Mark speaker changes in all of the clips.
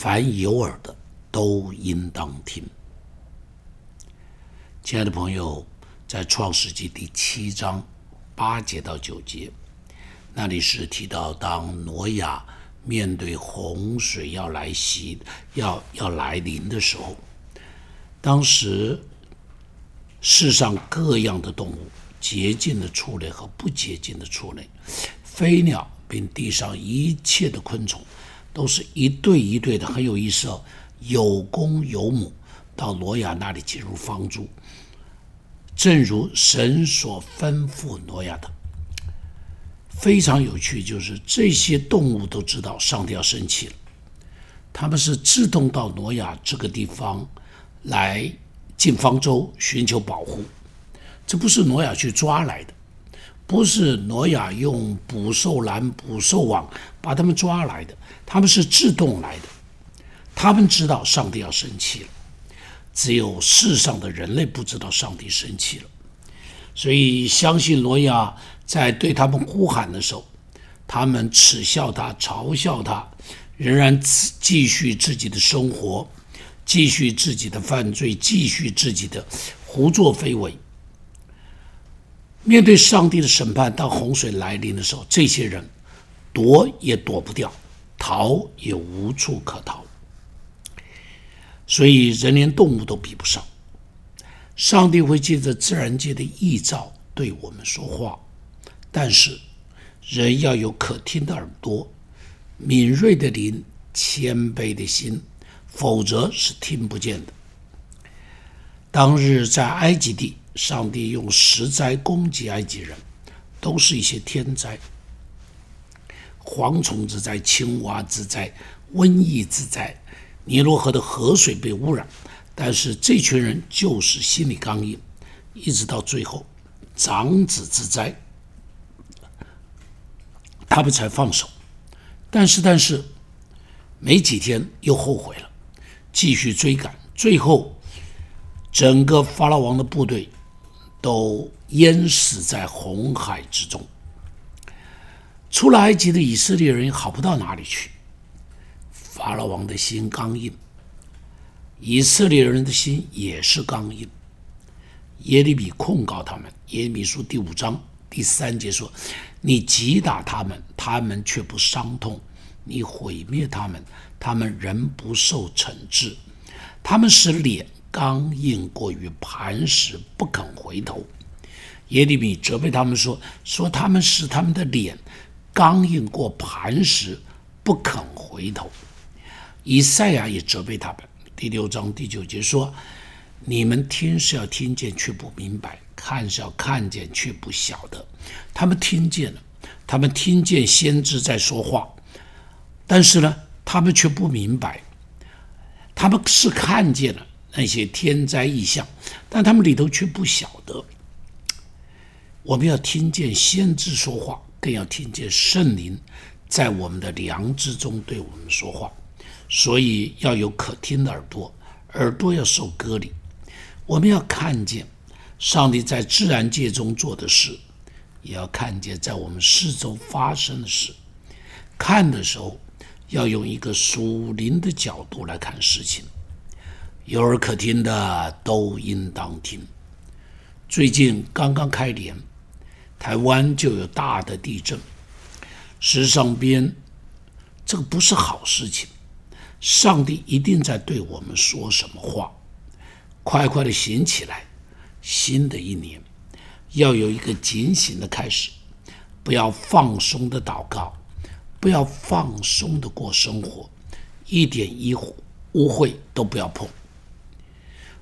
Speaker 1: 凡有耳的都应当听。亲爱的朋友，在创世纪第七章八节到九节，那里是提到当挪亚面对洪水要来袭、要要来临的时候，当时世上各样的动物，洁净的畜类和不洁净的畜类，飞鸟，并地上一切的昆虫，都是一对一对的，很有意思哦，有公有母，到挪亚那里进入方舟。正如神所吩咐挪亚的，非常有趣，就是这些动物都知道上帝要生气了，他们是自动到挪亚这个地方来进方舟寻求保护。这不是挪亚去抓来的，不是挪亚用捕兽篮、捕兽网把他们抓来的，他们是自动来的。他们知道上帝要生气了。只有世上的人类不知道上帝生气了，所以相信挪亚在对他们呼喊的时候，他们耻笑他、嘲笑他，仍然继续自己的生活，继续自己的犯罪，继续自己的胡作非为。面对上帝的审判，当洪水来临的时候，这些人躲也躲不掉，逃也无处可逃。所以人连动物都比不上，上帝会借着自然界的异兆对我们说话，但是人要有可听的耳朵、敏锐的灵、谦卑的心，否则是听不见的。当日在埃及地，上帝用十灾攻击埃及人，都是一些天灾：蝗虫之灾、青蛙之灾、瘟疫之灾。尼罗河的河水被污染，但是这群人就是心理刚硬，一直到最后长子之灾，他们才放手。但是，但是没几天又后悔了，继续追赶，最后整个法老王的部队都淹死在红海之中。出了埃及的以色列人好不到哪里去。法老王的心刚硬，以色列人的心也是刚硬。耶利米控告他们，耶利米书第五章第三节说：“你击打他们，他们却不伤痛；你毁灭他们，他们仍不受惩治。他们使脸刚硬过于磐石，不肯回头。”耶利米责备他们说：“说他们使他们的脸刚硬过磐石，不肯回头。”以赛亚也责备他们。第六章第九节说：“你们听是要听见，却不明白；看是要看见，却不晓得。”他们听见了，他们听见先知在说话，但是呢，他们却不明白。他们是看见了那些天灾异象，但他们里头却不晓得。我们要听见先知说话，更要听见圣灵在我们的良知中对我们说话。所以要有可听的耳朵，耳朵要受割礼。我们要看见上帝在自然界中做的事，也要看见在我们四周发生的事。看的时候要用一个属灵的角度来看事情。有耳可听的都应当听。最近刚刚开年，台湾就有大的地震，时上边，这个不是好事情。上帝一定在对我们说什么话？快快的醒起来！新的一年要有一个警醒的开始，不要放松的祷告，不要放松的过生活，一点一污秽都不要碰。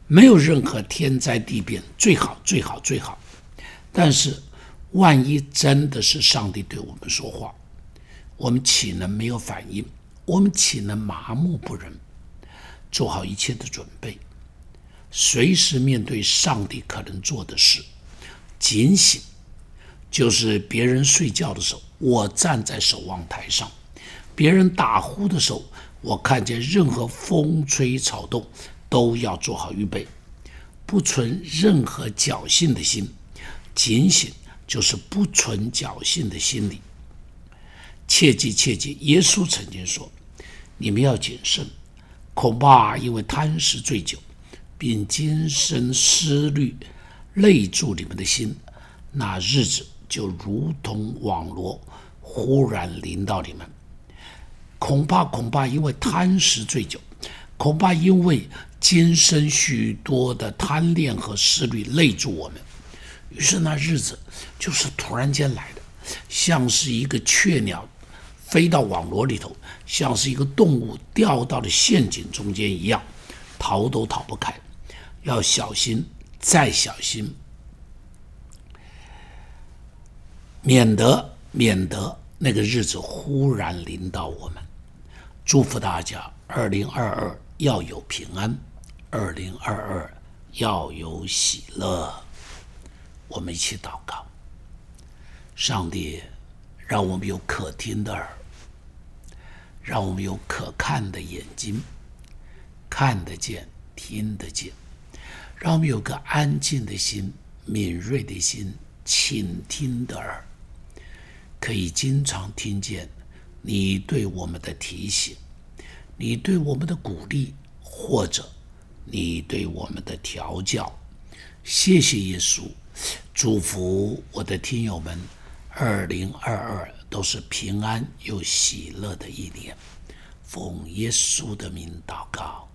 Speaker 1: 没有任何天灾地变，最好最好最好。但是万一真的是上帝对我们说话，我们岂能没有反应？我们岂能麻木不仁？做好一切的准备，随时面对上帝可能做的事。警醒，就是别人睡觉的时候，我站在守望台上；别人打呼的时候，我看见任何风吹草动，都要做好预备，不存任何侥幸的心。警醒，就是不存侥幸的心理。切记，切记！耶稣曾经说：“你们要谨慎，恐怕因为贪食醉酒，并今生思虑累住你们的心，那日子就如同网罗忽然临到你们。恐怕恐怕因为贪食醉酒，恐怕因为今生许多的贪恋和思虑累住我们，于是那日子就是突然间来的，像是一个雀鸟。飞到网罗里头，像是一个动物掉到了陷阱中间一样，逃都逃不开。要小心，再小心，免得免得那个日子忽然临到我们。祝福大家，二零二二要有平安，二零二二要有喜乐。我们一起祷告，上帝。让我们有可听的耳，让我们有可看的眼睛，看得见、听得见；让我们有个安静的心、敏锐的心、倾听的耳，可以经常听见你对我们的提醒，你对我们的鼓励，或者你对我们的调教。谢谢耶稣，祝福我的听友们。二零二二都是平安又喜乐的一年，奉耶稣的名祷告，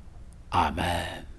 Speaker 1: 阿门。